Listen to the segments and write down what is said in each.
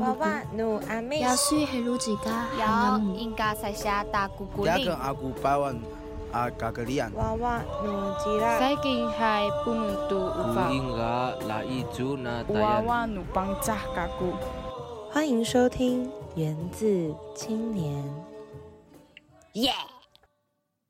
娃娃努阿米，也许还如自家，有应该才下大姑姑岭。伢跟阿姑拜完，阿家个里人。娃娃努吉拉，最近还不能读。古应该来一周，那。娃娃努帮扎个姑。欢迎收听，源自青年。耶！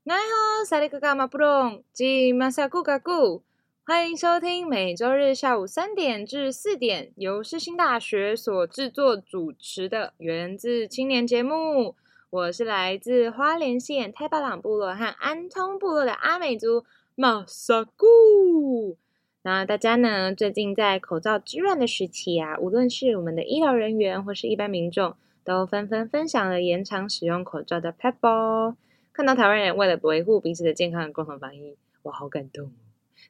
奈好，啥里个个马布隆，今马啥姑个姑。欢迎收听每周日下午三点至四点由世新大学所制作主持的《源自青年》节目。我是来自花莲县太巴朗部落和安通部落的阿美族马萨古。那大家呢，最近在口罩之乱的时期啊，无论是我们的医疗人员或是一般民众，都纷纷分享了延长使用口罩的 pebble。看到台湾人为了维护彼此的健康的共同防疫，我好感动。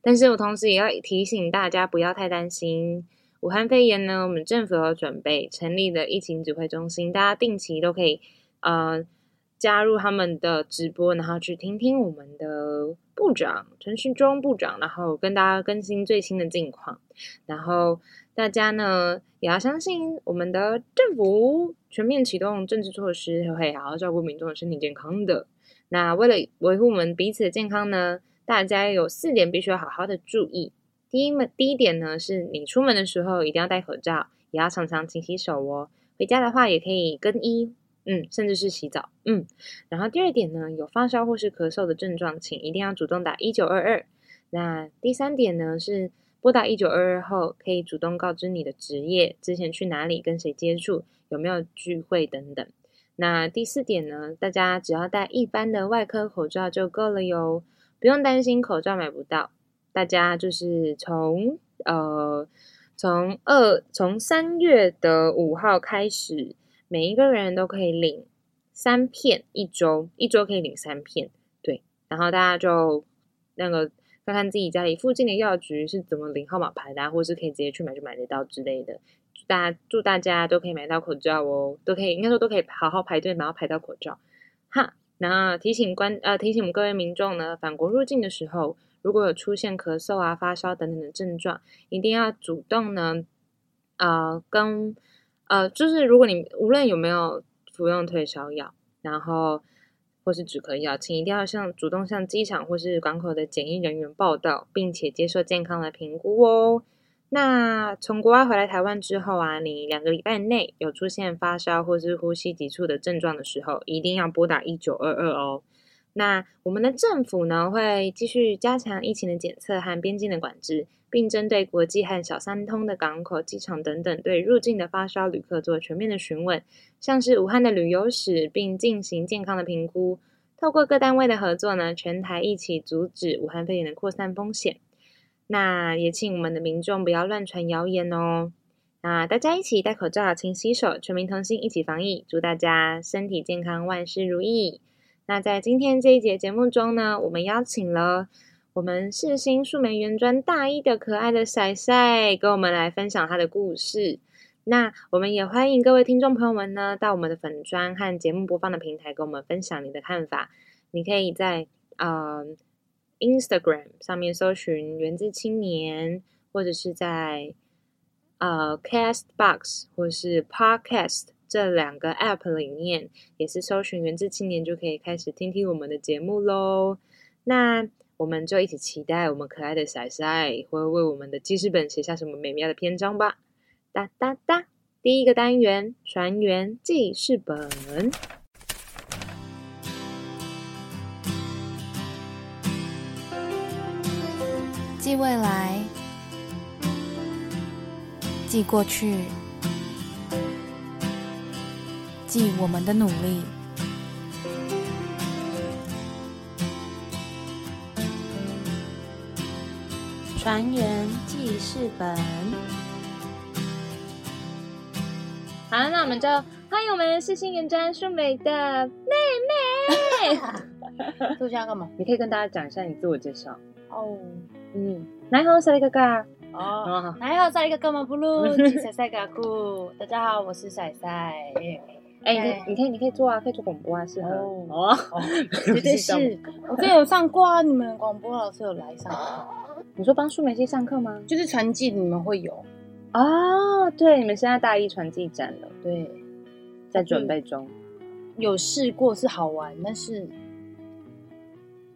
但是我同时也要提醒大家不要太担心。武汉肺炎呢，我们政府有准备成立的疫情指挥中心，大家定期都可以呃加入他们的直播，然后去听听我们的部长陈时中部长，然后跟大家更新最新的近况。然后大家呢也要相信我们的政府全面启动政治措施，会好好照顾民众的身体健康的。那为了维护我们彼此的健康呢，大家有四点必须要好好的注意。第一第一点呢，是你出门的时候一定要戴口罩，也要常常勤洗手哦。回家的话也可以更衣，嗯，甚至是洗澡，嗯。然后第二点呢，有发烧或是咳嗽的症状，请一定要主动打一九二二。那第三点呢是拨打一九二二后，可以主动告知你的职业、之前去哪里、跟谁接触、有没有聚会等等。那第四点呢，大家只要戴一般的外科口罩就够了哟，不用担心口罩买不到。大家就是从呃从二从三月的五号开始，每一个人都可以领三片一周，一周可以领三片，对。然后大家就那个看看自己家里附近的药局是怎么领号码牌的、啊，或是可以直接去买就买得到之类的。祝大家祝大家都可以买到口罩哦，都可以应该说都可以好好排队，然后排到口罩。哈，那提醒观呃提醒我们各位民众呢，返国入境的时候，如果有出现咳嗽啊、发烧等等的症状，一定要主动呢，呃跟呃就是如果你无论有没有服用退烧药，然后或是止咳药，请一定要向主动向机场或是港口的检疫人员报到，并且接受健康的评估哦。那从国外回来台湾之后啊，你两个礼拜内有出现发烧或是呼吸急促的症状的时候，一定要拨打一九二二哦。那我们的政府呢，会继续加强疫情的检测和边境的管制，并针对国际和小三通的港口、机场等等，对入境的发烧旅客做全面的询问，像是武汉的旅游史，并进行健康的评估。透过各单位的合作呢，全台一起阻止武汉肺炎的扩散风险。那也请我们的民众不要乱传谣言哦。那大家一起戴口罩、勤洗手，全民同心，一起防疫。祝大家身体健康，万事如意。那在今天这一节节目中呢，我们邀请了我们世新树莓原专大一的可爱的赛赛，跟我们来分享他的故事。那我们也欢迎各位听众朋友们呢，到我们的粉专和节目播放的平台，跟我们分享你的看法。你可以在呃 Instagram 上面搜寻“源自青年”，或者是在呃 Castbox 或是 Podcast 这两个 App 里面，也是搜寻“源自青年”就可以开始听听我们的节目喽。那我们就一起期待我们可爱的仔仔会为我们的记事本写下什么美妙的篇章吧！哒哒哒，第一个单元船员记事本。记未来，记过去，记我们的努力。船员记事本，好，那我们就欢迎我们世新原专树美的妹妹。录下干嘛？你可以跟大家讲一下你自我介绍。哦嗯，你好，萨利哥哥。哦，你，好，在一个干嘛不录？吉赛赛嘎酷，大家好，我是赛赛。哎、你可以，你可以，你可以做啊，可以做广播啊，适合。哦绝对是。我之前有上过啊，你们广播老师有来上课，你说帮树梅系上课吗？就是传记你们会有，哦，对，你们现在大一传记展了，对，在准备中。有试过是好玩，但是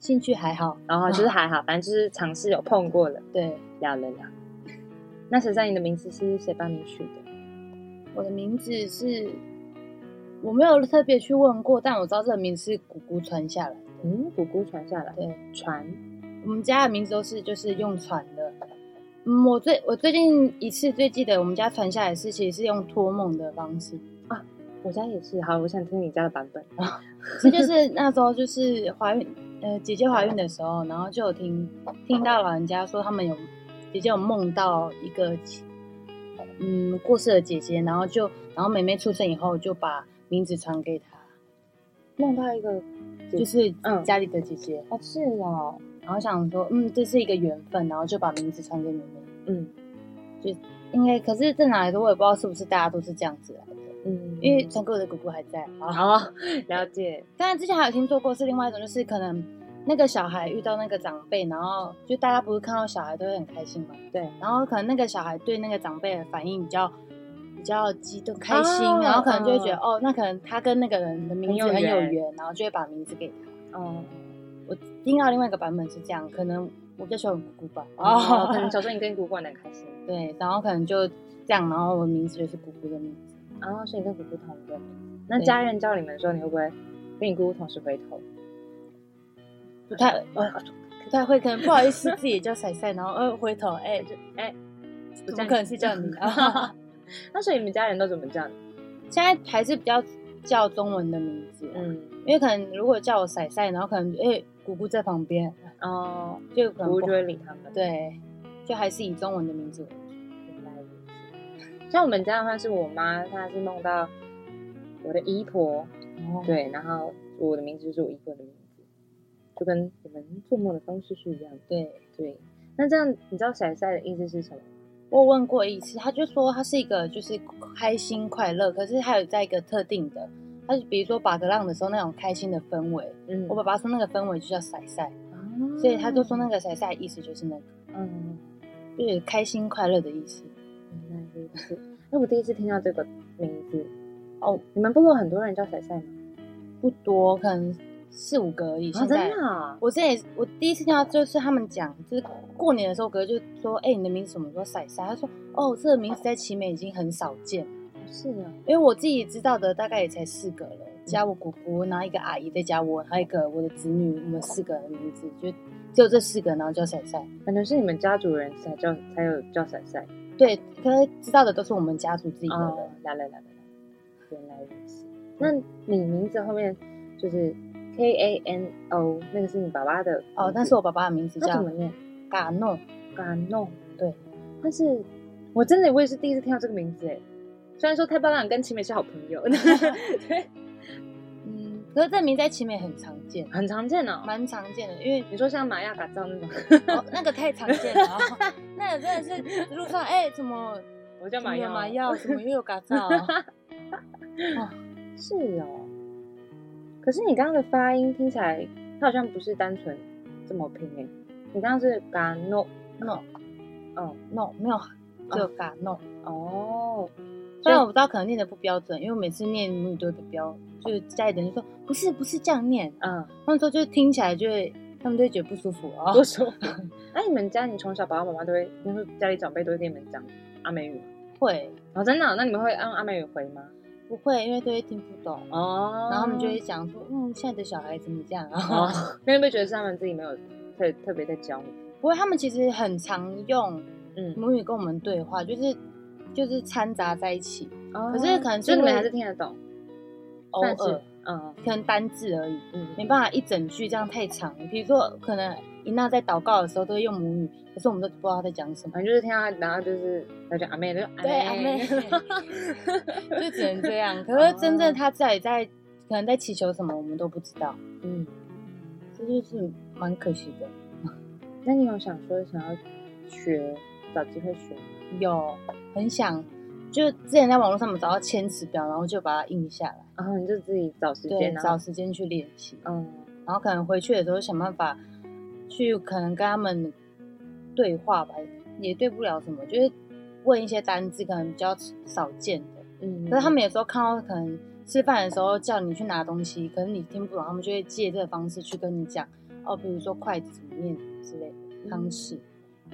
兴趣还好。然后就是还好，反正就是尝试有碰过了，对，聊了聊。那谁在你的名字是谁帮你取的？我的名字是我没有特别去问过，但我知道这个名字是姑姑传下来的。嗯，姑姑传下来，对，传。我们家的名字都是就是用传的。嗯，我最我最近一次最记得我们家传下来是其实是用托梦的方式啊，我家也是。好，我想听你家的版本啊。这就是那时候就是怀孕，呃，姐姐怀孕的时候，然后就有听听到老人家说他们有姐姐有梦到一个嗯过世的姐姐，然后就然后妹妹出生以后就把名字传给她，梦到一个，就是嗯家里的姐姐，哦，是哦，然后想说嗯这是一个缘分，然后就把名字传给妹妹，嗯。就应该可是这哪来的我也不知道是不是大家都是这样子来的，嗯，因为传给我的姑姑还在啊。哦，了解，当然之前还有听说过是另外一种，就是可能那个小孩遇到那个长辈，然后就大家不是看到小孩都会很开心嘛，对，然后可能那个小孩对那个长辈的反应比较比较激动开心，哦然后可能就会觉得哦，那可能他跟那个人的名字很有缘有，然后就会把名字给他。哦，我听到另外一个版本是这样，可能我比较喜欢姑姑吧，哦，可能小时候你跟姑姑玩的开心，对，然后可能就这样，然后我的名字就是姑姑的名字。然后所以你跟姑姑同名。那家人叫你们的时候，你会不会跟你姑姑同时回头？不太，呃，不太会，可能不好意思自己也叫彩彩，然后呃回头，哎、就哎，怎么可能是叫你啊？那所以你们家人都怎么叫你？现在还是比较叫中文的名字，嗯，嗯，因为可能如果叫我彩彩，然后可能哎、姑姑在旁边，哦，就可能姑姑就会理他们。对，就还是以中文的名字。像我们家的话，是我妈，她是梦到我的姨婆，哦，对，然后我的名字就是我姨婆的名字，就跟我们做梦的方式是一样。对，对，那这样你知道“骰赛”的意思是什么？我问过一次，他就说他是一个就是开心快乐，可是他有在一个特定的，他是比如说把格浪的时候那种开心的氛围，嗯我爸爸说那个氛围就叫彩赛，哦所以他就说那个彩赛意思就是那个，嗯，就是开心快乐的意思。那 我第一次听到这个名字哦，你们部落很多人叫赛赛吗？不多，可能四五个而已。现在、真的啊？我之前也我第一次听到就是他们讲，就是过年的时候，哥就说：“哎、你的名字什么？”我说：“赛赛。”他说：“哦，这个名字在奇美已经很少见，是啊，因为我自己知道的大概也才四个了，加我姑姑，然后一个阿姨，再加我，还有一个我的子女，我们四个人的名字就只有这四个，然后叫赛赛。感觉是你们家族人才叫才有叫赛赛。对，可是知道的都是我们家族自己的来来来来来，原来如此。那你名字后面就是 K A N O，那个是你爸爸的哦，那那是我爸爸的名字叫那怎么念？嘎诺。嘎诺。对，但是我真的我也是第一次听到这个名字哎。虽然说太棒了，跟奇美是好朋友，可是这名在奇美很常见，很常见哦。蛮常见的，因为你说像玛雅嘎造那种，哦，那个太常见了，哦 那个真的是路上哎、怎么我叫玛雅玛雅，怎么又有嘎造？哦，是哦。可是你刚刚的发音听起来，它好像不是单纯这么拼诶。你刚刚是嘎诺，no 哦 no 没有，只有嘎 no。哦，虽然我不知道可能念的不标准，因为我每次念母语都会被标，就是家里人就说不是不是这样念，嗯，他们说就听起来就会，他们就会觉得不舒服哦。不舒服。那你们家，你从小爸爸妈妈都会，比如说家里长辈都会跟你们讲阿美语吗？会哦，真的哦、那你们会按阿美语回吗？不会？因为都会听不懂，哦然后他们就会讲说，嗯，现在的小孩怎么这样啊？哦，那会不会觉得是他们自己没有特特别在教你？不会，他们其实很常用嗯，母语跟我们对话，就是就是掺杂在一起，哦可是可能就是你们还是听得懂，偶算是尔嗯可能单字而已，嗯，没办法一整句这样太长。比如说，可能伊娜在祷告的时候都会用母语，可是我们都不知道她在讲什么，反正就是听她，然后就是她讲阿妹，就对阿妹 就只能这样。可是真正她自己在可能在祈求什么，我们都不知道，嗯，这就是蛮可惜的。那你有想说想要学，找机会学吗？有很想，就之前在网络上面找到千词表，然后就把它印下来，然后你就自己找时间，，找时间去练习。嗯然后可能回去的时候想办法去可能跟他们对话吧，也对不了什么，就是问一些单字，可能比较少见的。嗯，可是他们有时候看到可能吃饭的时候叫你去拿东西，可是你听不懂，他们就会借这个方式去跟你讲哦，比如说筷子里面之类的汤匙，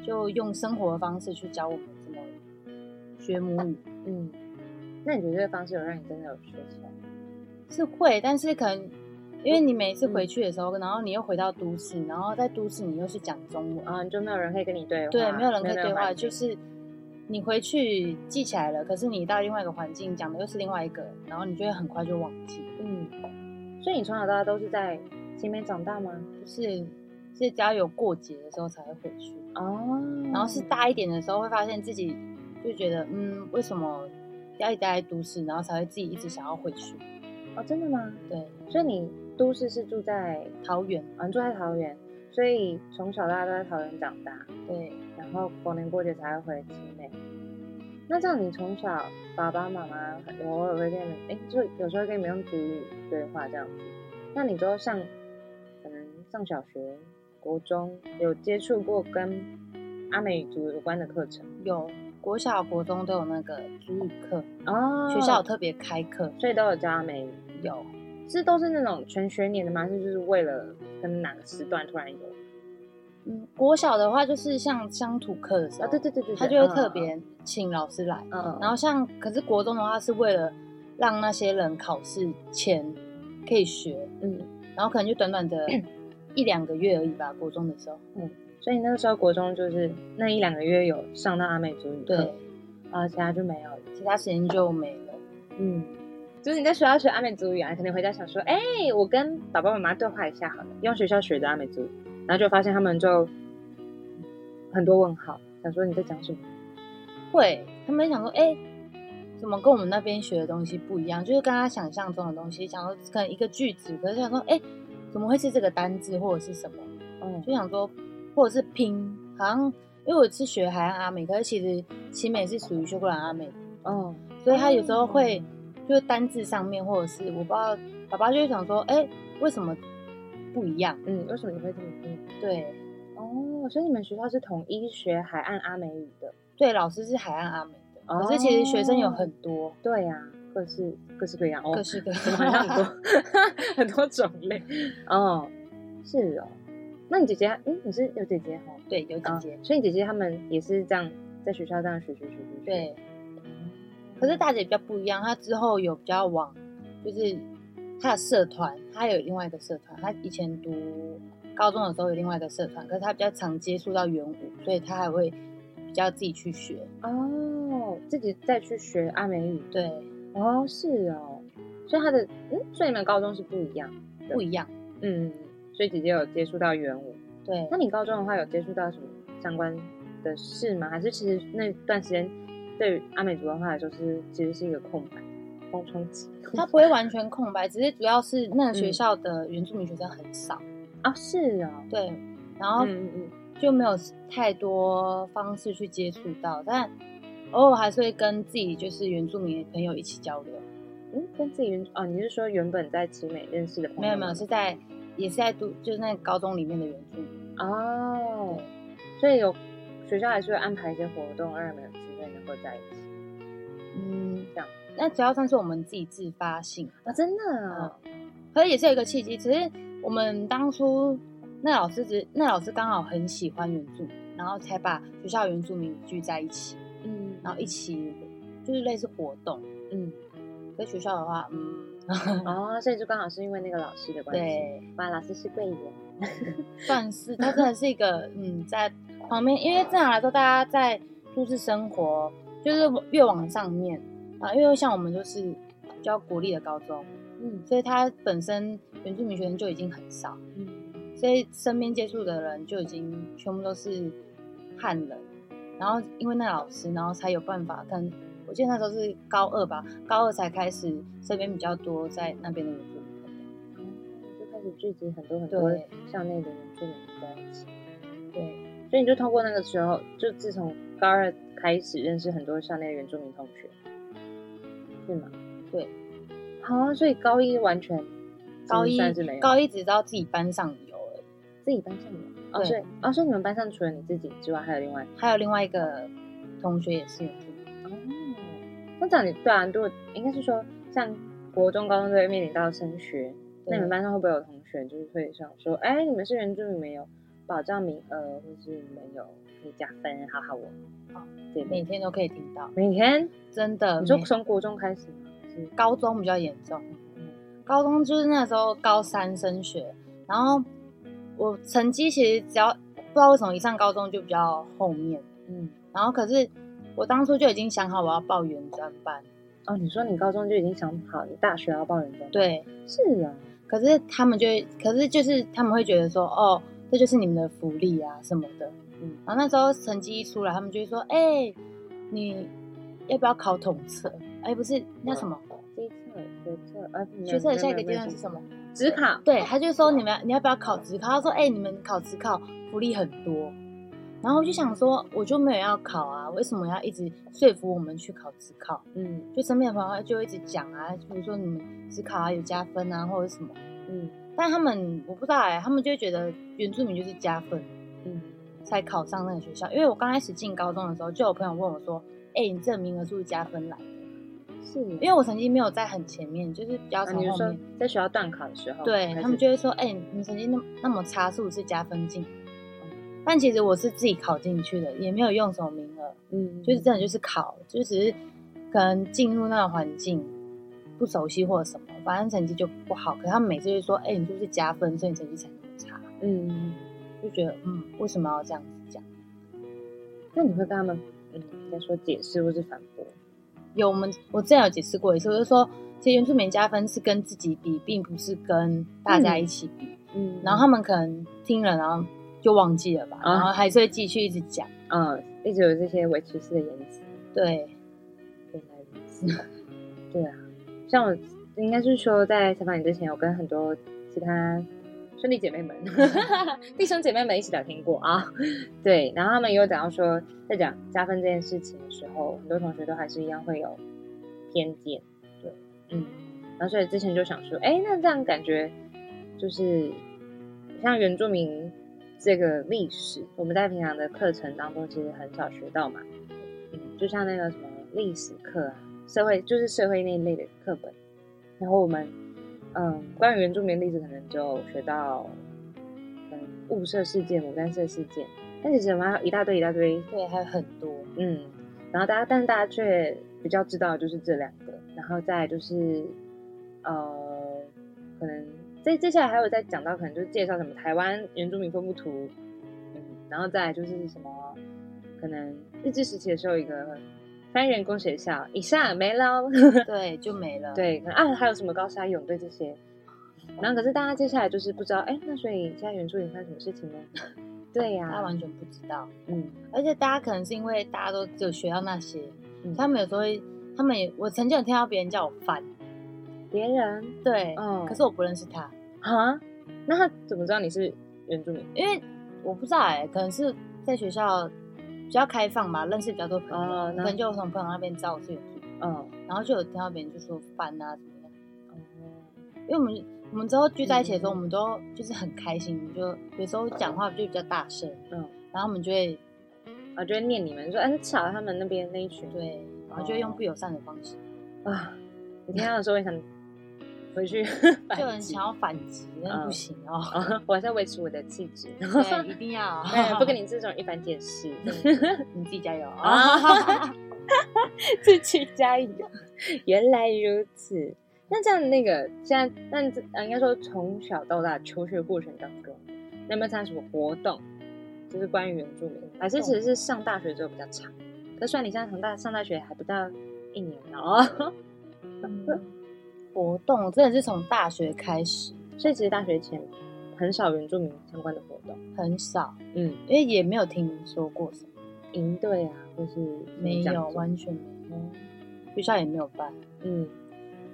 就用生活的方式去教我们学母语。嗯，那你觉得这个方式有让你真的有学起来？是会，但是可能因为你每次回去的时候，然后你又回到都市，然后在都市你又是讲中文，啊，你就没有人可以跟你对话，对，没有人可以对话，就是你回去记起来了，可是你到另外一个环境讲的又是另外一个，然后你就会很快就忘记。嗯，所以你从小到大都是在前面长大吗？就是是只要有过节的时候才会回去，哦，然后是大一点的时候会发现自己就觉得，嗯，为什么要一直待在都市，然后才会自己一直想要回去。哦，真的吗？对，所以你都市是住在桃园，啊，你住在桃园，所以从小到大都在桃园长大，对，然后逢年过节才会回青美。那这样你从小爸爸妈妈偶尔会跟你们，哎，就有时候跟你们用主语对话这样子。那你都上可能上小学、国中有接触过跟阿美族有关的课程有国小、国中都有那个主语课，哦学校有特别开课，所以都有教阿美语，有。是都是那种全学年的吗？还是就是为了可能哪个时段突然有？嗯，国小的话就是像乡土课的时候，啊，对对对对，他就会特别请老师来，嗯，嗯，然后像可是国中的话是为了让那些人考试前可以学，嗯，然后可能就短短的 一两个月而已吧，国中的时候，所以那个时候国中就是那一两个月有上到阿美族语课对，，啊，其他就没有了。其他时间就没了。嗯，就是你在学校学阿美族语啊，可能回家想说，哎、我跟爸爸妈妈对话一下好了，用学校学的阿美族语，然后就发现他们就很多问号，想说你在讲什么？会，他们想说，哎、怎么跟我们那边学的东西不一样？就是跟他想象中的东西，想说可能一个句子，可是想说，哎、怎么会是这个单字或者是什么？嗯，就想说，或者是拼，好像因为我是学海岸阿美，可是其实奇美是属于修格兰阿美，哦，所以他有时候会就是单字上面，或者是我不知道，爸爸就会想说，哎、为什么不一样？嗯，为什么你会这么拼？对哦，所以你们学校是统一学海岸阿美语的？对，老师是海岸阿美的，哦可是其实学生有很多，对呀、各式各式各样哦，各式各怎么好像很多 很多种类？哦，是哦。那你姐姐，嗯，你是有姐姐哈？对，有姐啊姐，所以你姐姐他们也是这样在学校这样学学学学学。对。可是大姐比较不一样，她之后有比较往，就是她的社团，她有另外一个社团。她以前读高中的时候有另外一个社团，可是她比较常接触到元舞，所以她还会比较自己去学。哦，自己再去学阿美语。对，哦，是哦。所以她的，嗯，所以你们高中是不一样。不一样。嗯，所以姐姐有接触到元舞。对那，你高中的话有接触到什么相关的事吗？还是其实那段时间对于阿美族文化来说是其实是一个空白、空窗期？它不会完全空白，只是主要是那学校的原住民学生很少。啊，是啊。对，然后。就没有太多方式去接触到，但偶尔还是会跟自己就是原住民的朋友一起交流。嗯，跟自己原哦，你是说原本在奇美认识的朋友？没有没有，是在也是在读就是那高中里面的原住民。哦，所以有学校还是会安排一些活动，让你们有机会能够在一起。嗯，这样。那主要算是我们自己自发性，啊，真的啊，可是也是有一个契机，只是我们当初那老师只那老师刚好很喜欢原住民，然后才把学校原住民聚在一起，嗯。然后一起就是类似活动。嗯，在学校的话，嗯，哦，所以就刚好是因为那个老师的关系，对，哇，老师是贵人，算是，他真的是一个，嗯，在旁边，因为正常来说，大家在都市生活，就是越往上面啊，因为像我们就是比较国立的高中，嗯所以他本身原住民学生就已经很少，嗯所以身边接触的人就已经全部都是汉人，然后因为那老师，然后才有办法跟，我记得那时候是高二吧，高二才开始身边比较多在那边的原住民朋友，就开始聚集很多很多对校内的原住民在一起，对。所以你就通过那个时候，就自从高二开始认识很多校内的原住民同学，是吗？对。好啊，所以高一完全高一高一只知道自己班上有而已，自己班上有哦，对所以哦，所以你们班上除了你自己之外，还有另外还有另外一个同学也是那这样你对啊，如果应该是说，像国中、高中都会面临到升学，那你们班上会不会有同学就是会想说，哎，你们是原住民没有保障名额，或是你们有可以加分，好好我。哦，对，每天都可以听到，每天，真的。你说每从国中开始吗？是高中比较严重，嗯高中就是那时候高三升学，然后我成绩其实只要不知道为什么一上高中就比较后面，嗯，然后可是我当初就已经想好我要报原专班，哦，你说你高中就已经想好你大学要报原专班？，对，是啊，可是他们就会，可是就是他们会觉得说，哦，这就是你们的福利啊什么的，嗯然后那时候成绩一出来，他们就会说，哎、你要不要考统测？哎、不是那什么机测、学测，呃，没有学测的下一个阶段是什么？职考，对，他就说你们你要不要考职考？他说，哎、你们考职考福利很多。然后我就想说，我就没有要考啊，为什么要一直说服我们去考职考？嗯就身边的朋友就一直讲啊，比如说你们职考啊有加分啊，或者什么。嗯但他们我不知道哎、他们就会觉得原住民就是加分嗯才考上那个学校。因为我刚开始进高中的时候，就有朋友问我说：“哎、你这个名额是不是加分来的是，？”因为我成绩没有在很前面，就是比较从后面。在学校断考的时候，对他们就会说：“哎、你成绩那那么差，是不是加分进？”但其实我是自己考进去的，也没有用什么名额，嗯，就是真的就是考，就只是可能进入那个环境不熟悉或者什么，反正成绩就不好。可是他们每次就说：“哎、你就是加分，所以你成绩才那么差？”嗯，就觉得嗯，为什么要这样子讲？那你会跟他们嗯在说解释或是反驳？有我们我之前有解释过一次，我就说，其实原住民加分是跟自己比，并不是跟大家一起比。嗯然后他们可能听了，然后就忘记了吧，啊然后还是会继续一直讲。嗯，一直有这些维持式的言辞，对，原来如此。对啊，像我应该是说，在采访你之前，我跟很多其他兄弟姐妹们、弟兄姐妹们一起聊天过啊。对，然后他们也有讲到说，在讲加分这件事情的时候，很多同学都还是一样会有偏见。对，嗯，然后所以之前就想说，哎，那这样感觉就是像原住民这个历史，我们在平常的课程当中其实很少学到嘛。嗯，就像那个什么历史课啊，社会就是社会那一类的课本，然后我们嗯，关于原住民历史可能就学到嗯雾社事件、牡丹社事件，但其实我们还有一大堆一大堆，对，还有很多。嗯，然后大家但是大家却比较知道的就是这两个，然后再就是呃，可能接接下来还有再讲到可能就是介绍什么台湾原住民分布图，嗯，然后再就是什么可能日治时期的时候一个翻人工学校，以上没了。对，就没了。，对，可能啊还有什么高沙泳队这些，然后可是大家接下来就是不知道，哎，那所以现在原住民发生什么事情呢？对呀、大家完全不知道。嗯而且大家可能是因为大家都只有学到那些，嗯他们有时候会，他们也，我曾经有听到别人叫我范，别人对，嗯。可是我不认识他，啊，那他怎么知道你是原住民？因为我不知道哎、可能是在学校比较开放吧，认识比较多朋友，哦可能就从朋友那边知道我是原住民，嗯，然后就有听到别人就说翻啊怎么样，哦，因为我们我们之后聚在一起的时候，嗯。我们都就是很开心，就有时候讲话就比较大声，嗯，然后我们就会我就会念你们说，哎，吵他们那边那一群，对，然后就会用不友善的方式，啊，你听到的时候也想回去 就很想要反击，那不嗯行哦，啊，我还是要维持我的气质，对，一定要，哎不跟你这种一般见识，你自己加油啊，自己加油。原来如此，那这样那个现在，那应该说从小到大求学过程当中，你有没有参加什么活动？就是关于原住民，还是其实是上大学之后比较长？可是虽然你现在上大上大学还不到一年哦，活动真的是从大学开始所以其实大学前很少原住民相关的活动，很少，嗯，因为也没有听说过什么，营队啊，或是没有，完全没有，学校也没有办，嗯，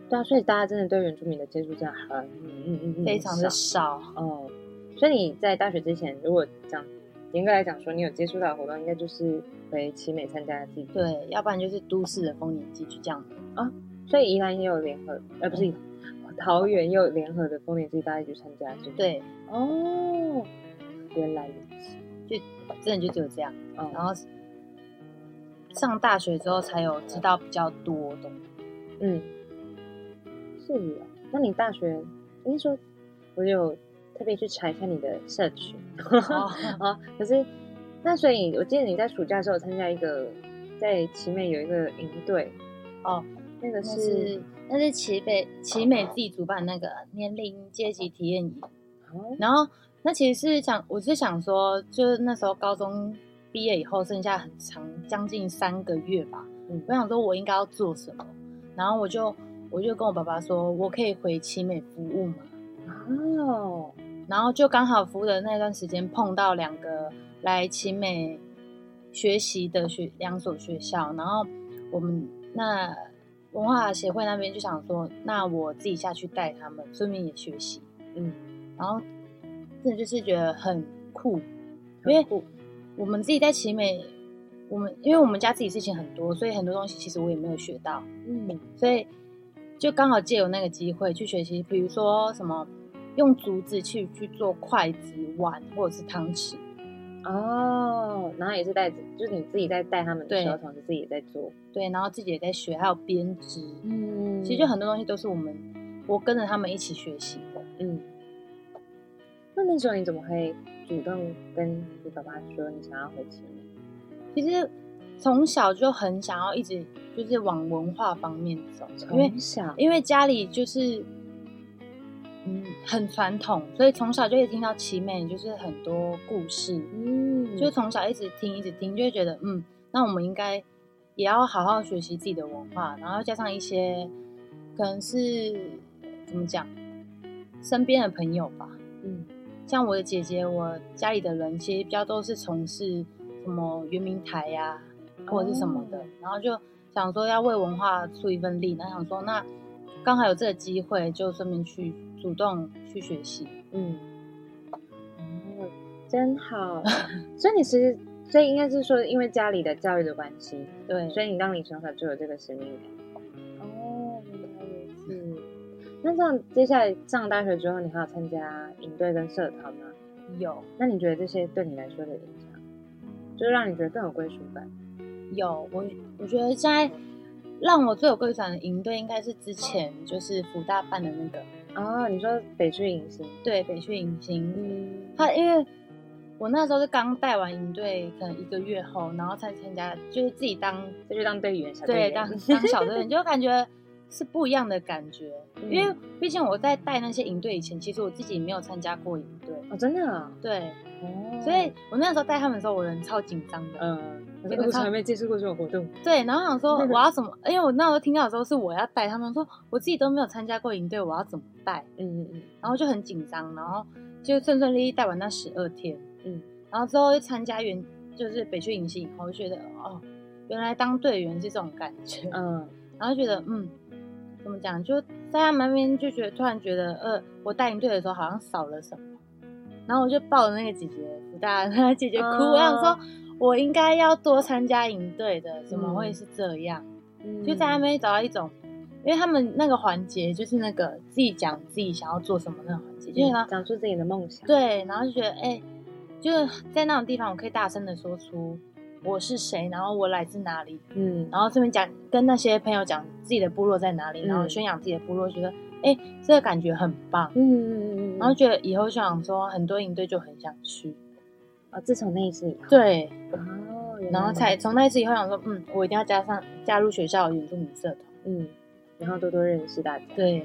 对啊，所以大家真的对原住民的接触真的很嗯嗯嗯嗯非常的少少。哦。所以你在大学之前，如果讲严格来讲说，你有接触到的活动，应该就是回奇美参加季。，对，要不然就是都市的风影祭，就这样。所以宜兰也有联合，呃，不是宜兰，桃园也有联合的丰年祭，大家一起参加是吗？对，哦，原来如此。就真的就只有这样。嗯，然后上大学之后才有知道比较多的。嗯，是啊。那你大学应该说，我有特别去查一下你的社群哦啊。可是，那所以我记得你在暑假的时候有参加一个在奇美有一个营队哦，那个是是那是奇北奇美自己主办那个年龄阶级体验营，哦。然后那其实是想，我是想说，就是那时候高中毕业以后，剩下很长将近三个月吧，嗯。我想说我应该要做什么，然后我就我就跟我爸爸说，我可以回奇美服务嘛，哦，然后就刚好服务的那段时间碰到两个来奇美学习的学两所学校，然后我们那文化协会那边就想说，那我自己下去带他们，顺便也学习，嗯，然后真的就是觉得很酷，因为我我们自己在奇美，我们因为我们家自己事情很多，所以很多东西其实我也没有学到，嗯。所以就刚好借有那个机会去学习，比如说什么用竹子去去做筷子、碗或者是汤匙，哦，然后也是带着，就是你自己在带他们的时候，同时自己也在做，对，然后自己也在学，还有编织，嗯其实就很多东西都是我们我跟着他们一起学习的。嗯。那那时候你怎么会主动跟你爸爸说你想要回奇美？其实从小就很想要一直就是往文化方面走，因为因为家里就是嗯。很传统，所以从小就会听到奇美就是很多故事，嗯，就从小一直听一直听，就会觉得嗯，那我们应该也要好好学习自己的文化，然后加上一些可能是怎么讲，身边的朋友吧，嗯。像我的姐姐，我家里的人其实比较都是从事什么圆明台呀、或者是什么的，哦然后就想说要为文化出一份力，那想说那刚好有这个机会，就顺便去主动去学习。嗯，哦，真好。所以你其实，所以应该是说，因为家里的教育的关系，对，所以你让你从小就有这个使命感。哦，原来如此。那这样，接下来上大学之后，你还有参加营队跟社团吗？有那你觉得这些对你来说的影响，就是让你觉得更有归属感？有，我我觉得现在让我最有归属感的营队，应该是之前就是福大办的那个哦，你说北区迎新，对北区迎新，嗯，他因为我那时候是刚带完营队，可能一个月后，然后才参加，就是自己当这就当队员，小队员对当当小队员，就感觉是不一样的感觉。嗯因为毕竟我在带那些营队以前，其实我自己没有参加过营队，哦，真的啊，对，哦，所以我那时候带他们的时候，我人超紧张的。嗯，我这个超从来没接触过这种活动，对，然后想说我要怎么，因为我那时候听到的时候是我要带他们，说我自己都没有参加过营队，我要怎么带？嗯嗯嗯，然后就很紧张，然后就顺顺利利带完那十二天，嗯，然后之后又参加原就是北区迎新以后，就觉得哦，原来当队员是这种感觉，嗯。然后就觉得嗯，怎么讲，就在他们那边就觉得突然觉得呃，我带领队的时候好像少了什么，然后我就抱着那个姐姐，福 大那个姐姐哭，哦我想说我应该要多参加营队的，怎么会嗯是这样？嗯，就在那边找到一种。因为他们那个环节就是那个自己讲自己想要做什么那个环节，就是他讲出自己的梦想，对，然后就觉得哎、就是在那种地方，我可以大声的说出我是谁，然后我来自哪里，嗯。然后这边讲跟那些朋友讲自己的部落在哪里，然后嗯。宣扬自己的部落，觉得哎、这个感觉很棒，嗯嗯嗯，然后觉得以后就想说很多营队就很想去，哦，自从那一次以后，对，哦，然后才从那一次以后想说，嗯，我一定要加上加入学校的原住民社团，嗯，然后多多认识大家，对。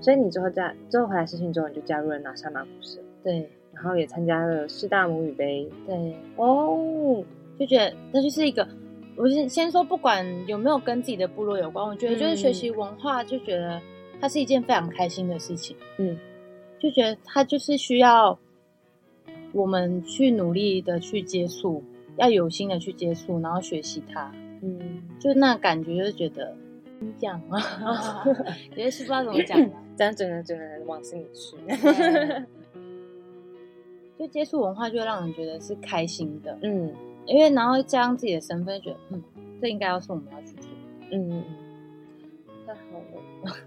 所以你之后加之后回来试训之后，你就加入了拿沙马古社，对然后也参加了四大母语杯，对，哦，就觉得那就是一个，我先先说，不管有没有跟自己的部落有关，我觉得就是学习文化，就觉得它是一件非常开心的事情。嗯，就觉得它就是需要我们去努力的去接触，要有心的去接触，然后学习它。嗯，就那感觉，就是觉得这样。啊，觉得是不知道怎么讲了。这样整个整个人往心里去，对就接触文化，就会让人觉得是开心的，嗯因为然后加上自己的身份，觉得嗯，这应该要是我们要去做。嗯嗯嗯，太好了，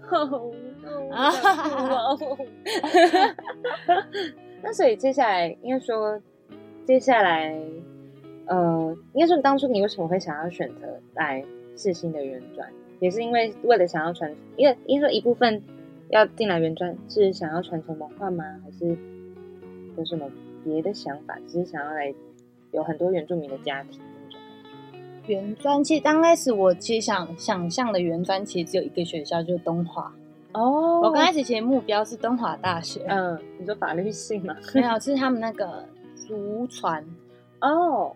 好啊哦。那所以接下来应该说，接下来呃，应该说当初你为什么会想要选择来世新的原专，也是因为为了想要传，因为应该说一部分要进来原专是想要传承文化吗？还是有什么别的想法？只是想要来有很多原住民的家庭那种感觉。原专其实刚开始我其实想想象的原专其实只有一个学校，就是东华。哦我刚开始其实目标是东华大学，嗯，你说法律系吗？没有 是他们那个竹传，哦，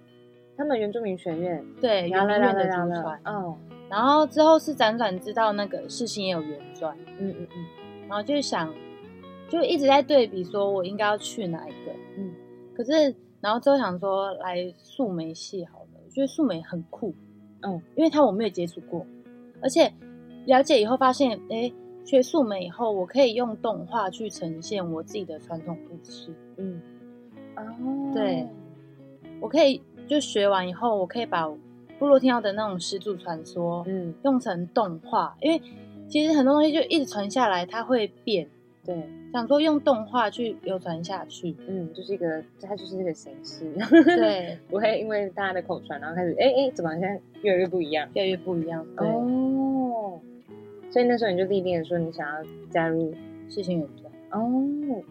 他们原住民学院，对，原住民的竹传，。哦，然后之后是辗转知道那个世新也有原专，嗯嗯嗯，然后就想就一直在对比，说我应该要去哪一个。嗯，可是然后之后想说来素梅系好了，我觉得素梅很酷，嗯，因为它我没有接触过，而且了解以后发现，哎，学素梅以后，我可以用动画去呈现我自己的传统故事。嗯，哦，对，我可以就学完以后，我可以把部落听到的那种始祖传说，嗯，用成动画，因为其实很多东西就一直传下来，它会变。对，想说用动画去流传下去，嗯，就是一个，它就是这个形式，对，不会因为大家的口传，然后开始，哎哎，怎么好像越来越不一样？越来越不一样。对，哦，所以那时候你就立定了说你想要加入，事情原专。哦，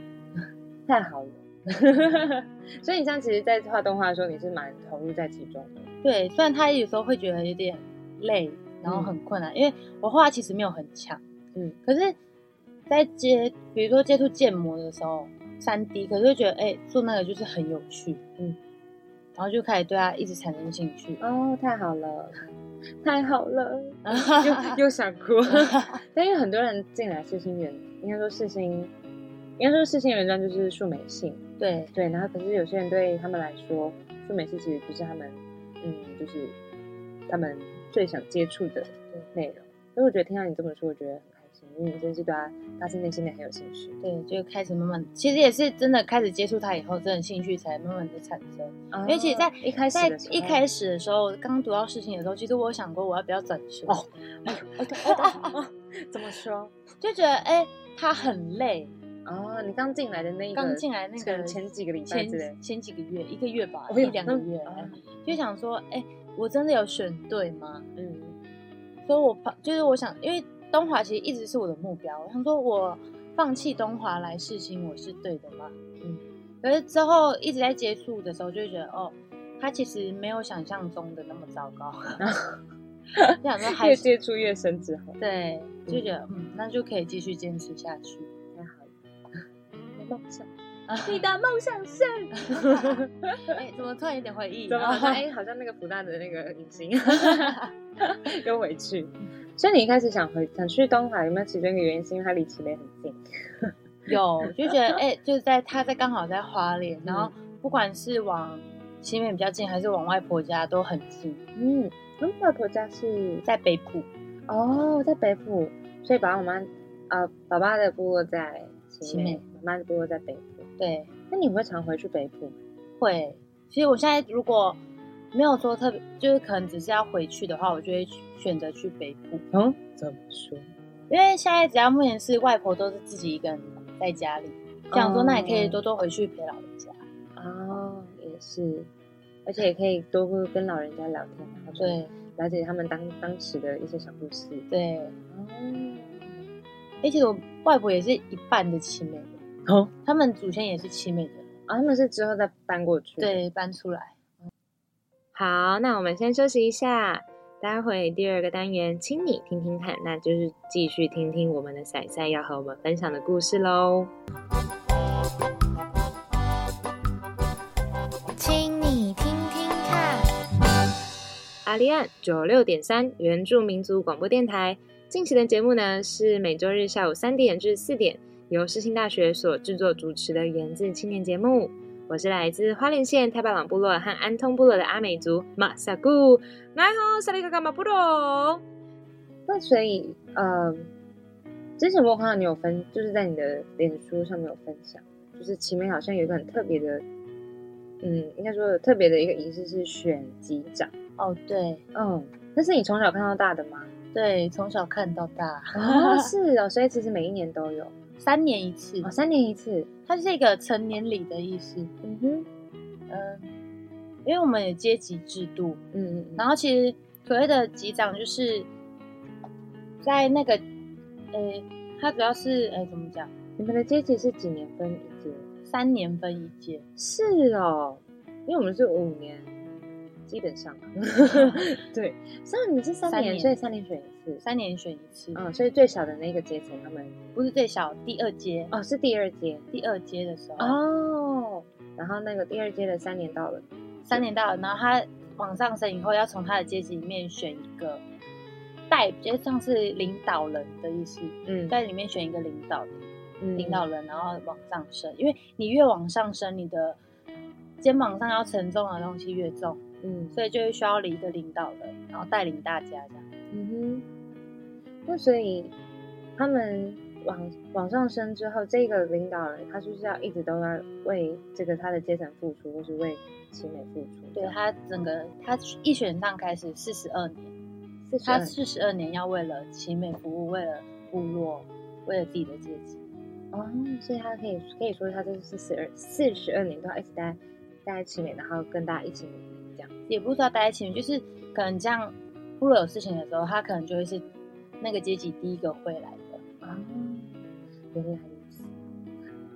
太好了。所以你像其实，在画动画的时候，你是蛮投入在其中的。对，虽然他有时候会觉得有点累，然后很困难，因为我画其实没有很强，嗯，可是，在接比如说接触建模的时候，三 D，可是就觉得哎、做那个就是很有趣，嗯，然后就开始对他一直产生兴趣。哦，太好了，太好了，又又想哭。但因为很多人进来世新原，应该说世新，应该说世新原专就是数美系，对对。然后可是有些人对他们来说，数美系其实不是他们，嗯，就是他们最想接触的内容。所以我觉得听到你这么说，我觉得很开心，因为你真是对他发自内心的很有兴趣。对，就开始慢慢，其实也是真的开始接触他以后，真的兴趣才慢慢的产生。因因为其实在一开始在一开始的时候，刚读到事情的时候，其实我有想过我要不要转学，哦哦，怎么说？就觉得哎、他很累，哦，你刚进来的那一个，刚进来那个前几个礼拜前，前几个月，一个月吧，哦一两个月，就想说，哎、我真的有选对吗？嗯所以我怕，就是我想，因为东华其实一直是我的目标，我想说我放弃东华来试新，我是对的吗？嗯，可是之后一直在接触的时候，就会觉得，哦，他其实没有想象中的那么糟糕，就想说还是越接触越深之后，对，就觉得嗯，那就可以继续坚持下去。太好梦想，啊你的梦想是？哎、怎么突然有点回忆？怎么哎，好像那个福大的那个影星又回去。所以你一开始想回想去东海，有没有其中一个原因是因为它离奇美很近？有，就觉得哎、就是在他在刚好在花莲，然嗯后不管是往西面比较近，还是往外婆家都很近，嗯，那外婆家是在北埔。哦，在北埔，所以爸爸妈妈呃，爸爸的部落在奇美奇美，妈妈的部落在北埔。对，那你会常回去北埔吗？会。其实我现在如果没有说特别，就是可能只是要回去的话，我就会选择去北部，嗯，怎么说？因为现在只要目前是外婆都是自己一个人在家里，想说那也可以哦多多回去陪老人家。哦，也是，而且也可以多跟老人家聊天，然后就对了解他们当当时的一些小故事。对，哦，而且我外婆也是一半的亲美的，哦，他们祖先也是亲美的，啊，他们是之后再搬过去。，对，搬出来。好，那我们先休息一下，待会第二个单元，请你听听看，那就是继续听听我们的彩彩要和我们分享的故事喽。请你听听看。阿利安九六点三原住民族广播电台近期的节目呢，是每周日下午三点至四点，由世新大学所制作主持的源自青年节目。我是来自花莲县太巴朗部落和安通部落的阿美族马萨古，来吼，萨利嘎嘎马布隆。那所以，呃，之前我看到你有分，就是在你的脸书上面有分享，就是奇美好像有一个很特别的，嗯，应该说特别的一个仪式是选级长。哦，对嗯，那是你从小看到大的吗？对，从小看到大，哦，是哦，所以其实每一年都有，三年一次。哦，，三年一次。它是一个成年礼的意思。嗯哼，嗯，因为我们有阶级制度，嗯嗯，然后其实所谓的级长就是在那个，呃，他主要是呃怎么讲，你们的阶级是几年分一届？三年分一届，是哦，因为我们是五年，基本上，对，所以你们是三年，所以三年选一次，三年选一次，嗯，所以最小的那个阶层他们不是最小，第二阶，哦是第二阶。第二阶的时候，哦，然后那个第二阶的三年到了，三年到了，然后他往上升以后，要从他的阶级里面选一个带，比较像是领导人的意思，嗯。在里面选一个领导的嗯。领导人，然后往上升，因为你越往上升，你的肩膀上要承重的东西越重，嗯所以就是需要一个领导人，然后带领大家这样。嗯哼，那所以他们往往上升之后，这个领导人他就是要一直都要为这个他的阶层付出，或是为奇美付出。对他整个他一选上开始四十二年，他四十二年要为了奇美服务，为了部落，为了自己的阶级。哦，所以他可以可以说他这是四十二四十二年都要一直待待在奇美，然后跟大家一起。也不是要待在前面，就是可能这样部落有事情的时候，他可能就会是那个阶级第一个会来的。哦，原来如此。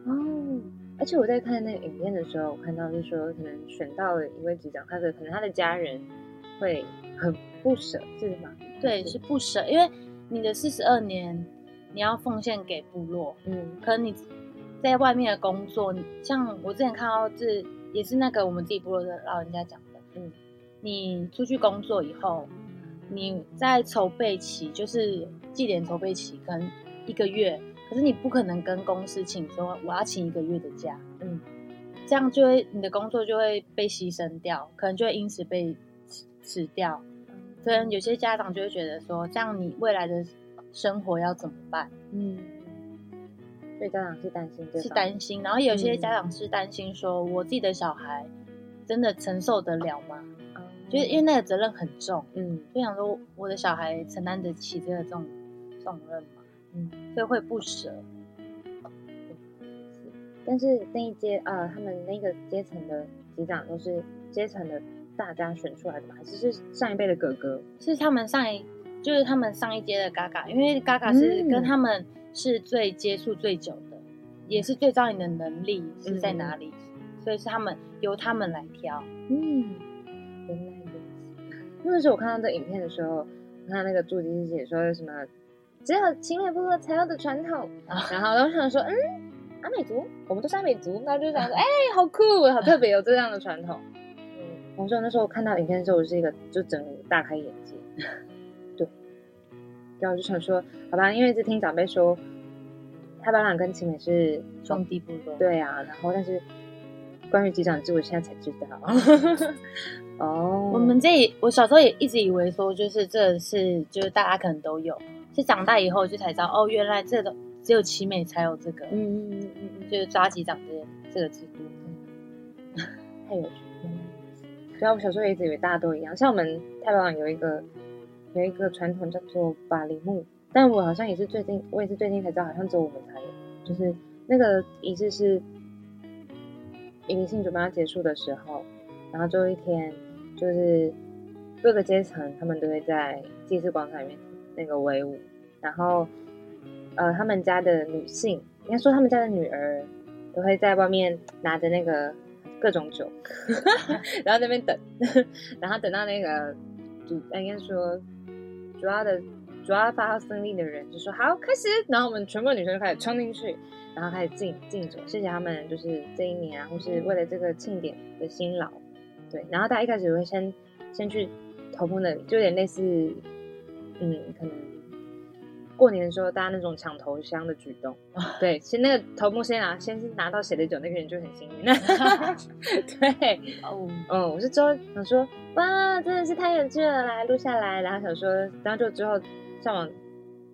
哦，而且我在看那个影片的时候，我看到是说，可能选到了一位局长，他的可能他的家人会很不舍，是吗？对，是不舍，因为你的四十二年你要奉献给部落，嗯可能你在外面的工作，像我之前看到是也是那个我们自己部落的老人家讲的，嗯，你出去工作以后，你在筹备期，就是祭典筹备期，可能一个月，可是你不可能跟公司请说我要请一个月的假，嗯，这样就会你的工作就会被牺牲掉，可能就会因此被辞辞掉。所以有些家长就会觉得说，这样你未来的生活要怎么办？嗯，所以家长是担心这是担心，然后有些嗯家长是担心说，我自己的小孩真的承受得了吗？哦就是因为那个责任很重，嗯就想说我的小孩承担得起这个重重任嘛？嗯，所以会不舍。但是那一阶呃，他们那个阶层的级长都是阶层的大家选出来的嘛？还是是上一辈的哥哥？是他们上一，就是他们上一阶的嘎嘎，因为嘎嘎是嗯跟他们是最接触最久的，也是最知道你的能力是在哪里，所以是他们由他们来挑。嗯，原来。那时候我看到这影片的时候，我看到那个注记是写说什么，只有奇美部落才有的传统。啊然后我想说，嗯，阿美族，我们都是阿美族，然后就想说，哎、好酷，好特别，有这样的传统。嗯，我说那时候看到影片的时候，我是一个就整个大开眼界。对，然后我就想说，好吧，因为一直听长辈说，太巴朗跟奇美是兄弟部落，对啊，然后但是关于机长制，我现在才知道。哦，我们这里我小时候也一直以为说，就是这是就是大家可能都有，是长大以后就才知道，哦，原来这个只有奇美才有这个，嗯嗯嗯嗯嗯，就是抓机长这这个制度。太有趣了。对啊，我小时候也一直以为大家都一样，像我们太保港有一个有一个传统叫做法铃木，但我好像也是最近，我也是最近才知道，好像只有我们才有，就是那个仪式是迎新准备要结束的时候，然后最后一天就是各个阶层他们都会在祭祀广场里面那个围舞，然后呃他们家的女性，应该说他们家的女儿都会在外面拿着那个各种酒，然后那边等，然后等到那个主应该说主要的主要发号司令的人就说好开始，然后我们全部女生就开始冲进去，然后开始敬敬酒，谢谢他们就是这一年啊，或是为了这个庆典的辛劳，对，然后大家一开始会先先去头目那里，就有点类似，嗯，可能。过年的时候，大家那种抢头香的举动，对，其实那个头目先拿，先是拿到写的酒，那个人就很幸运。对，哦，嗯，我是之后想说，哇，真的是太有趣了，来录下来，然后想说，然后就之后上网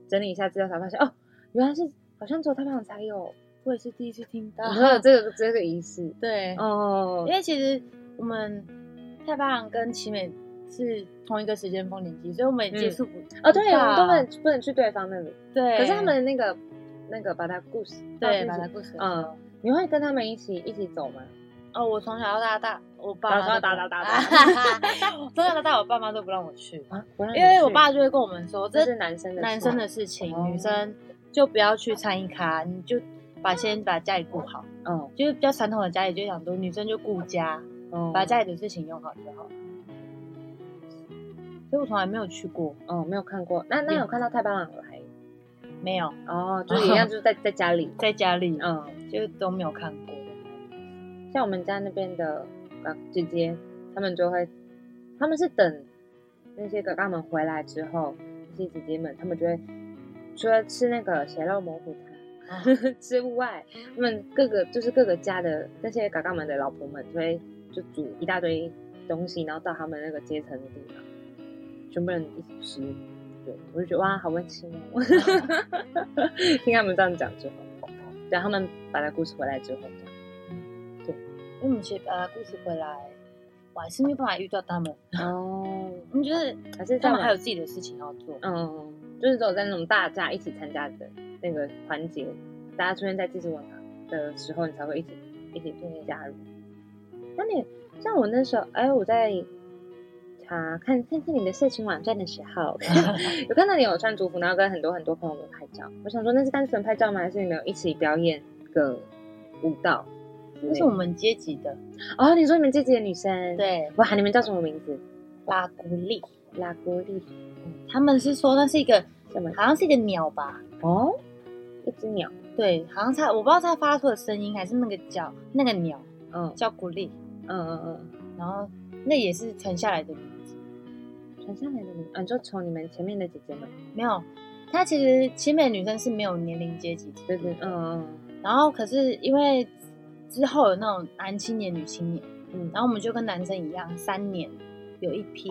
整理一下资料，才发现哦，原来是好像只有太棒才有，我也是第一次听到。你。说的这个这个仪式。对，哦。因，为其实我们太巴郎跟奇美是同一个时间丰年祭，所以我们也接触不、哦，对，我们都不不能不能去对方那里，对，可是他们那个那个把他故事，对把他把它故事，嗯，你会跟他们一起一起走吗？哦，我从小到大大，我爸妈都打打打打 从小到大，我爸妈都不让我去，啊，不让因为我爸就会跟我们说，这这是男生的男生的事情，哦女生就不要去参与咖，你就把先把家里顾好，嗯就是比较传统的家里就想说，女生就顾家，嗯把家里的事情用好就好了。所以我从来没有去过，哦没有看过，那那有看到太巴朗了还没有哦，就是一样，就是在在家里，在家里，嗯，就都没有看过。像我们家那边的呃姐姐，他们就会，他们是等那些哥哥们回来之后，那些姐姐们，他们就会除了吃那个血肉模糊汤 之外，他们各个就是各个家的那些哥哥们的老婆们，就会就煮一大堆东西，然后到他们那个阶层的地方，全部人一起吃。对，我就觉得哇，好温馨哦！听他们这样讲之后，对，他们把那故事回来之后。因为我们其实把故事回来，我还是没有办法遇到他们。哦，你觉得还是他们还有自己的事情要做？嗯，就是只有在那种大家一起参加的那个环节，大家出现在祭祀文化的时候，你才会一起一起加入。那你像我那时候，哎，我在查看看看你的色情网站的时候，有看到你有穿族服，然后跟很多很多朋友们拍照。我想说那是单纯拍照吗？还是你们有一起表演个舞蹈？那是我们阶级的，哦，你说你们阶级的女生，，对，哇，你们叫什么名字？拉古丽，拉古丽他们是说那是一个，什么？好像是一个鸟吧？哦，一只鸟，对，好像它，我不知道它发出的声音还是那个叫那个鸟嗯叫古丽，嗯嗯嗯。然后那也是传下来的名字，传下来的你，啊，你就从你们前面的姐姐们，没有。她其实前面的女生是没有年龄阶级的，对对，嗯嗯然后可是因为之后有那种男青年、女青年，嗯，然后我们就跟男生一样，三年有一批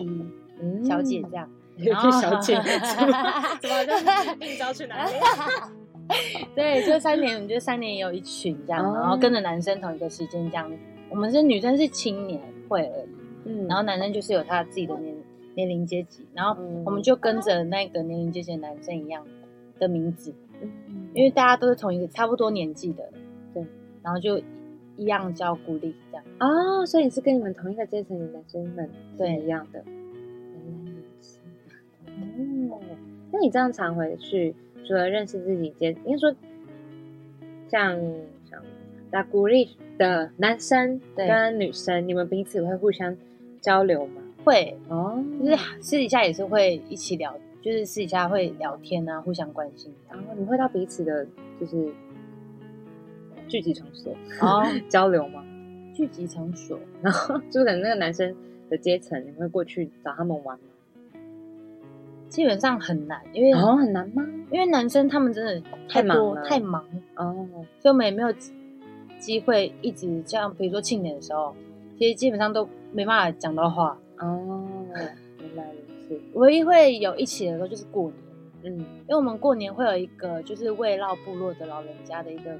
嗯。小姐这，样，有然后些小姐，怎么招去哪里？对，就三年，我们就三年也有一群这样，哦然后跟着男生同一个时间这样。我们是女生是青年会而已，嗯。然后男生就是有他自己的年年龄阶级，然后嗯。我们就跟着那个年龄阶级的男生一样的名字，嗯。因为大家都是同一个差不多年纪的，对，然后就一样叫孤立这样。哦，所以你是跟你们同一个阶层的男生们对一样的，原来如此。哦，那你这样常回去，除了认识自己阶，应该说像像拉古丽的男生对跟女生，你们彼此会互相交流吗？会，哦，就是私底下也是会一起聊，就是私底下会聊天啊，互相关心。然后你会到彼此的，就是聚集场所哦，交流吗？聚集场所，然 后就是可能那个男生的阶层，你会过去找他们玩吗？基本上很难，因为、哦，很难吗？因为男生他们真的太忙了太忙，哦，所以我们也没有机机会一直这样，比如说庆典的时候，其实基本上都没办法讲到话。哦，原来如此。唯一会有一起的时候就是过年，嗯，因为我们过年会有一个就是慰劳部落的老人家的一个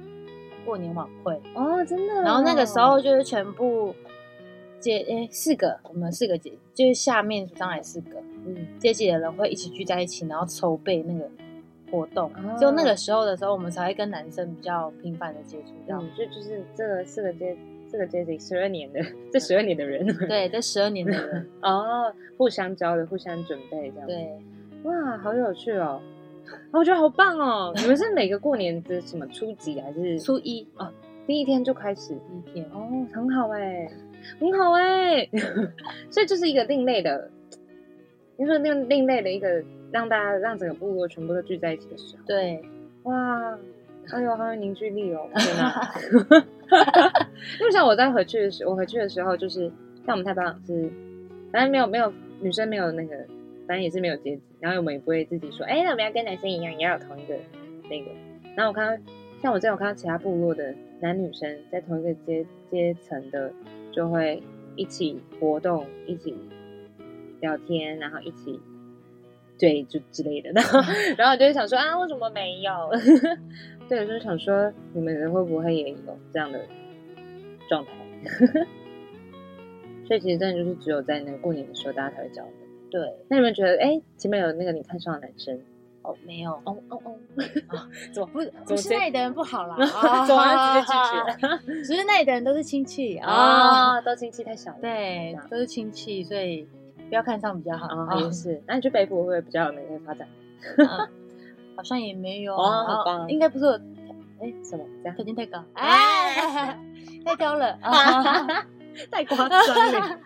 过年晚会，哦，真的哦。然后那个时候就是全部接诶四个，我们四个姐就是下面上来四个嗯，阶级的人会一起聚在一起，然后筹备那个活动。哦就那个时候的时候，我们才会跟男生比较频繁的接触，这样。嗯，就就是这个四个阶四个阶级十二年的 这十二年的人，对，这十二年的人，哦，互相交流，互相准备这样。，对，哇，好有趣哦。哦我觉得好棒哦！你们是每个过年的什么初几还是初一第一天就开始？第一天，哦，很好哎，很好哎，所以就是一个另类的，你说另另类的一个让大家让整个部落全部都聚在一起的时候，对，哇，哎呦，好有凝聚力哦！天哪，因为像我在回去的时候，我回去的时候就是像我们太巴朗是，反正没有没有女生没有那个，反正也是没有阶级，然后我们也不会自己说，哎，那我们要跟男生一样，也要有同一个那个。然后我看到像我这样，我看到其他部落的男女生在同一个阶阶层的，就会一起活动，一起聊天，然后一起。对，就之类的，然后，然后我就会想说啊，为什么没有？对，我就是想说，你们会不会也有这样的状态？所以其实真的就是只有在那个过年的时候，大家才会交流。对，那你们觉得，哎，前面有那个你看上的男生，哦，没有，哦哦哦，怎么不是 不是那里的人不好啦，怎么直接拒绝？只是那里的人都是亲戚啊，啊，都亲戚太小了。对，都是亲戚，所以不要看上比较好啊，也是。那你去北部会不会比较有那个发展？啊好像也没有哦很棒应该不是我哎，什么这样条？件太高，哎，太高了啊，太夸张了。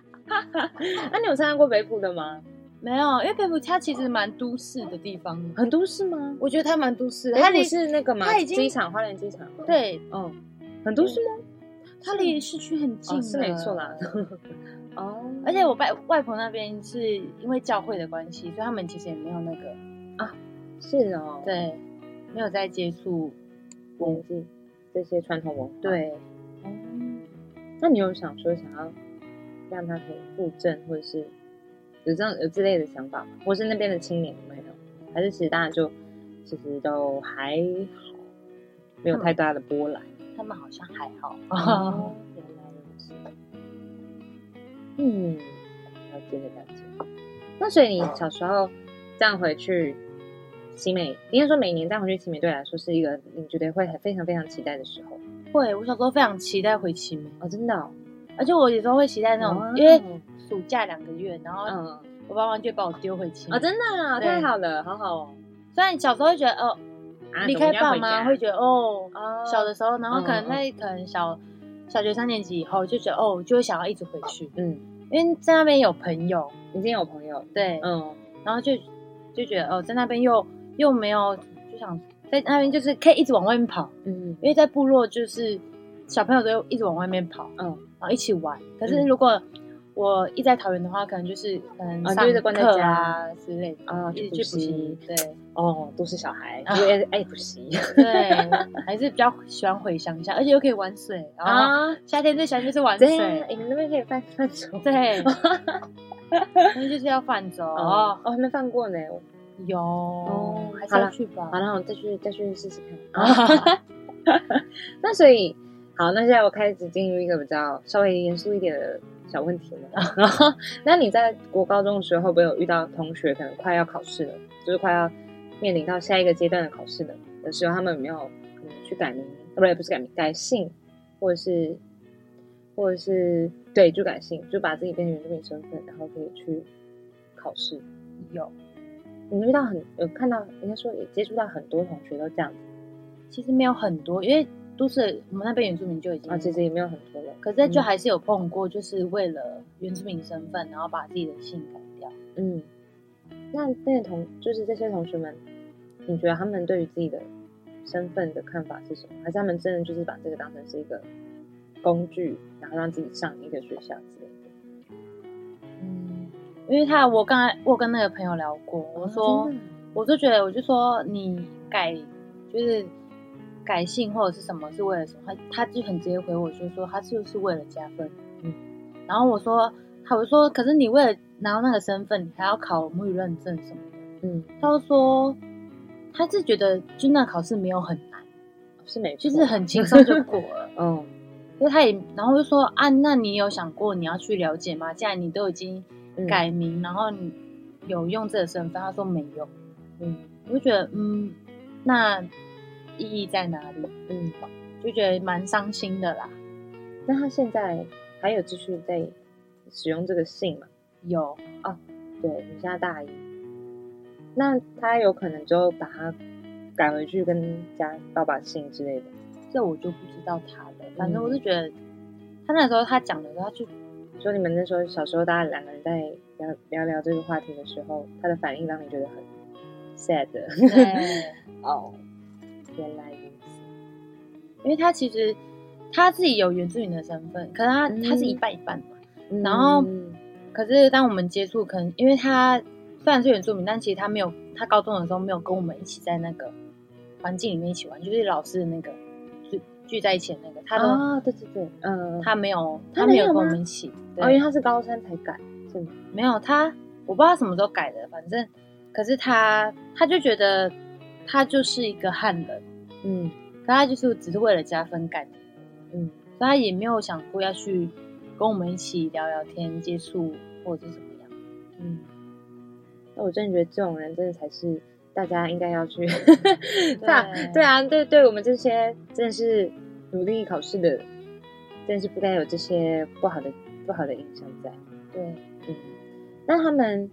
那你有参加过北部的吗？没有，因为北埔它其实蛮都市的地方，很都市吗？我觉得它蛮都市的，它离是那个吗？它已经机场，花莲机场。，对，嗯，很都市吗？它离市区很近哦，是没错啦。哦，而且我外外婆那边是因为教会的关系，所以他们其实也没有那个是哦，，对，没有在接触文字这些传统文化。对，哦，那你有想说想要让他可以复振，或者是有这样有之类的想法吗？或是那边的青年有没有？还是其实大家就其实都还好，没有太大的波澜。他们好像还好。哦，原来如此。嗯，了解了了解。那所以你小时候这样回去奇美，应该说每年这样回去奇美，对你来说是一个你觉得会很非常非常期待的时候会，我小时候非常期待回奇美，哦，真的、哦，而且我有时候会期待那种，哦因为暑假两个月，然后嗯，我爸妈就把我丢回去啊。哦，真的、啊，对太好了，好好哦。虽然小时候会觉得哦，啊离开爸妈会觉得哦，哦小的时候，然后可能嗯在可能小小学三年级以后就觉得哦，就会想要一直回去，嗯，因为在那边有朋友，已经有朋友，对，嗯，然后就就觉得哦，在那边又又没有就想在那边就是可以一直往外面跑，嗯因为在部落就是小朋友都一直往外面跑，嗯，然后一起玩。可是嗯如果我一在桃园的话，可能就是可能上啊就一直关在家啊之类的，啊一直去补习对。哦，都是小孩，啊。因为爱补习。对，还是比较喜欢回乡下，而且又可以玩水，然后啊，夏天最喜欢就是玩对，水，你们那边可以泛泛舟对，那就是要泛舟哦，哦，还没犯过呢。有哦还是要去吧。好，，那我再去再去试试看。啊，那所以好，那现在我开始进入一个比较稍微严肃一点的小问题了。然后，那你在国高中的时候，会不会有遇到同学可能快要考试了，就是快要面临到下一个阶段的考试了的时候，他们有没有可能去改名？不对，不是改名，改姓，或者是或者是对，就改姓，就把自己变成原住民身份，然后可以去考试。有。你遇到很有看到，应该说也接触到很多同学都这样子其实没有很多，因为都是我们那边原住民就已经啊，其实也没有很多了。可是就嗯还是有碰过，就是为了原住民身份，然后把自己的姓改掉。嗯，那那些同就是这些同学们，你觉得他们对于自己的身份的看法是什么？还是他们真的就是把这个当成是一个工具，然后让自己上一个学校之类的？嗯，因为他我刚才我跟那个朋友聊过，我说、我就觉得我就说你改就是改姓或者是什么是为了什么？他他就很直接回我就说他就是为了加分。嗯，然后我说他我说可是你为了拿到那个身份，你还要考母语认证什么的。嗯，他就说他是觉得就那考试没有很难。是没，就是很轻松就过了。嗯所以他也，然后就说啊，那你有想过你要去了解吗？既然你都已经嗯改名，然后你有用这个身份，他说没有，嗯我就觉得嗯，那意义在哪里？嗯，就觉得蛮伤心的啦。那他现在还有继续在使用这个信吗？有啊，对你现在大一，那他有可能就把它改回去跟家爸爸姓之类的。这我就不知道他的，反正嗯我是觉得他那时候他讲的时候，他就说你们那时候小时候大家两个人在聊聊聊这个话题的时候，他的反应让你觉得很 sad。哦，原来如此。因为他其实他自己有原住民的身份，可是他、嗯他是一半一半嘛。嗯然后可是当我们接触，可能因为他虽然是原住民，但其实他没有，他高中的时候没有跟我们一起在那个环境里面一起玩，就是老师的那个聚聚在一起的那个，他都、啊，对对对，嗯，他没有，他他没有跟我们一起，对哦，因为他是高三才改，是吗？没有他，我不知道他什么时候改的，反正可是他他就觉得他就是一个汉人，嗯可他就是只是为了加分改名。嗯，所以他也没有想过要去跟我们一起聊聊天、接触或者是怎么样。嗯。那我真的觉得这种人真的才是大家应该要去，对啊，对啊，对对，我们这些真的是努力考试的，真的是不该有这些不好的不好的影响在。对，嗯，那他们，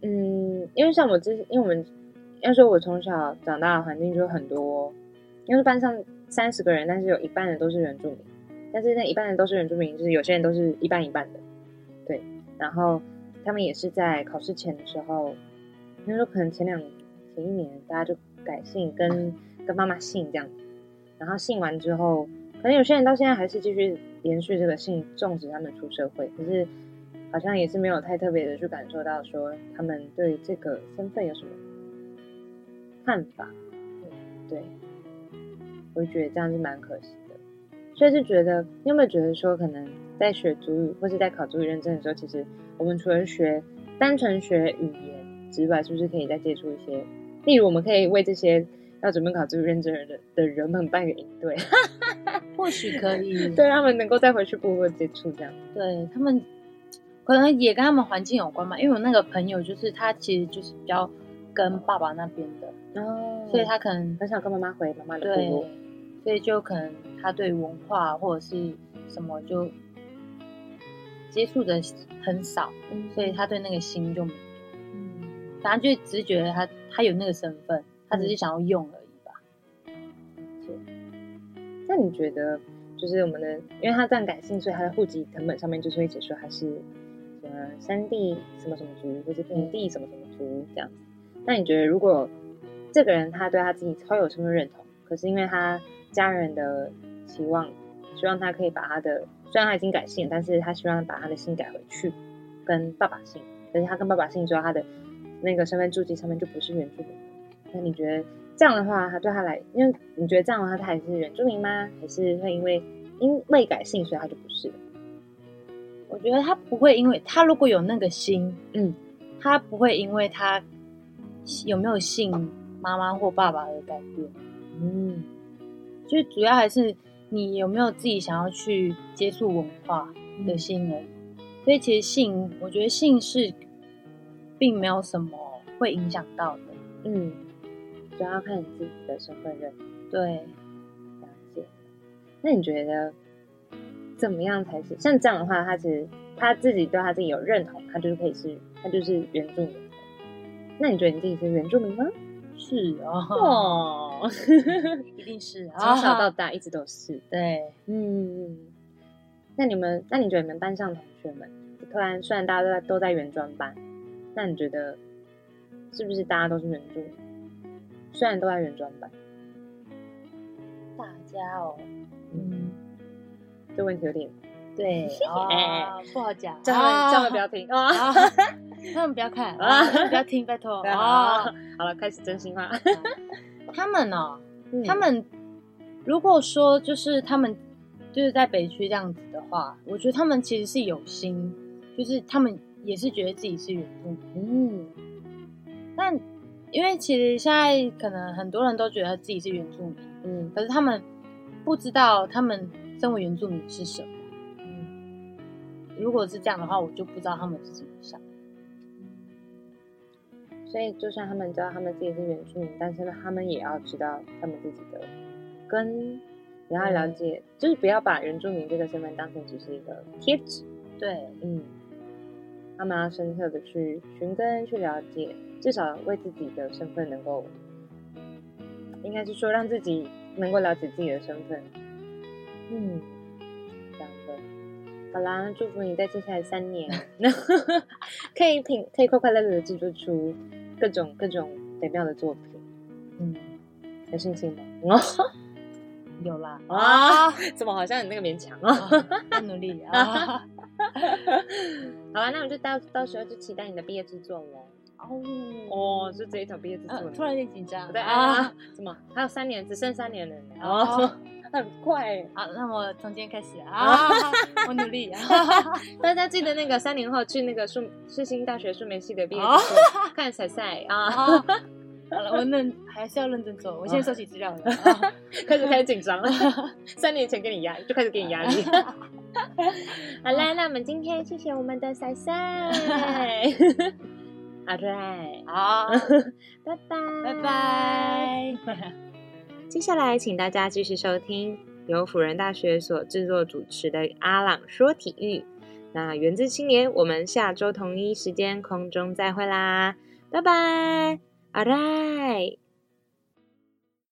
嗯，因为像我之，因为我们要说，我从小长大的环境就很多，因为班上三十个人，但是有一半的都是原住民，但是那一半的都是原住民，就是有些人都是一半一半的，对，然后他们也是在考试前的时候，因为说可能前两前一年大家就改姓，跟跟妈妈姓这样，然后姓完之后，可能有些人到现在还是继续延续这个姓，种植他们出社会，可是。好像也是没有太特别的去感受到说他们对这个身份有什么看法，对，我就觉得这样是蛮可惜的。所以是觉得，你有没有觉得说，可能在学主语或是在考主语认证的时候，其实我们除了学单纯学语言之外，是不是可以再接触一些？例如，我们可以为这些要准备考主语认证的的人们办个营队，或许可以，对他们能够再回去部落接触这样，对他们。可能也跟他们环境有关嘛，因为我那个朋友就是他，其实就是比较跟爸爸那边的，哦，所以他可能很想跟妈妈回妈妈的部落，所以就可能他对文化或者是什么就接触的很少，所以他对那个心就没有，嗯，反正就只是觉得他他有那个身份，他只是想要用而已吧。那你觉得，就是我们的，因为他这样改姓，所以他的户籍成本上面就是会解说还是。呃，山地什么什么族，或者平地什么什么族这样子。那你觉得，如果这个人他对他自己超有身份认同，可是因为他家人的期望，希望他可以把他的，虽然他已经改姓，但是他希望把他的姓改回去，跟爸爸姓。可是他跟爸爸姓之后，他的那个身份注记上面就不是原住民。那你觉得这样的话，他对他来，因为你觉得这样的话，他还是原住民吗？还是会因为因未改姓，所以他就不是了？我觉得他不会，因为他如果有那个心，嗯，他不会因为他有没有姓妈妈或爸爸的改变，嗯，就主要还是你有没有自己想要去接触文化的心而已。所以其实姓，我觉得姓是并没有什么会影响到的，嗯，主要看你自己的身份认同。对，了解。那你觉得？怎么样才是像这样的话，他其实他自己对他自己有认同，他就是可以是，他就是原住民。那你觉得你自己是原住民吗？是哦，一定是，从小到大一直都是。对，嗯。那你们，那你觉得你们班上同学们，突然虽然大家都在都在原专班，那你觉得是不是大家都是原住民？虽然都在原专班，大家哦，嗯。这问题有点对，哎，不好讲，叫他们叫他们不要听啊，他们不要看啊，不要听，拜托啊。好了，开始真心话。他们呢，他们如果说就是他们就是在北区这样子的话，我觉得他们其实是有心，就是他们也是觉得自己是原住民。嗯，但因为其实现在可能很多人都觉得自己是原住民，嗯，可是他们不知道他们。身为原住民是什么？嗯，如果是这样的话，我就不知道他们是怎么想。所以，就算他们知道他们自己是原住民，但是他们也要知道他们自己的根，也要了解，就是不要把原住民这个身份当成只是一个贴纸。对，嗯，他们要深刻的去寻根，去了解，至少为自己的身份能够，应该是说让自己能够了解自己的身份。嗯，好啦，祝福你在接下来三年，可以品，可以快快乐乐的制作出各种各种美妙的作品。嗯，有信心吗？哦，有啦。啊，怎么好像你那个勉强啊？要努力啊！好吧，那我就到到时候就期待你的毕业制作喽。哦哦，就这一场毕业制作，突然有点紧张。对啊，怎么还有三年？只剩三年了。哦。很快，好，那我从今天开始啊，我努力。大家记得那个三年后去那个树世新大学数媒系的毕业 看彩赛啊。好了，我认还是要认真做。我现在收集资料了，开始开始紧张了。三年前给你压，就开始给你压力。好啦，那我们今天谢谢我们的彩赛。阿瑞，好，拜拜，拜。拜。接下来，请大家继续收听由辅仁大学所制作主持的《阿朗说体育》。那源自青年，我们下周同一时间空中再会啦，拜拜，阿赖。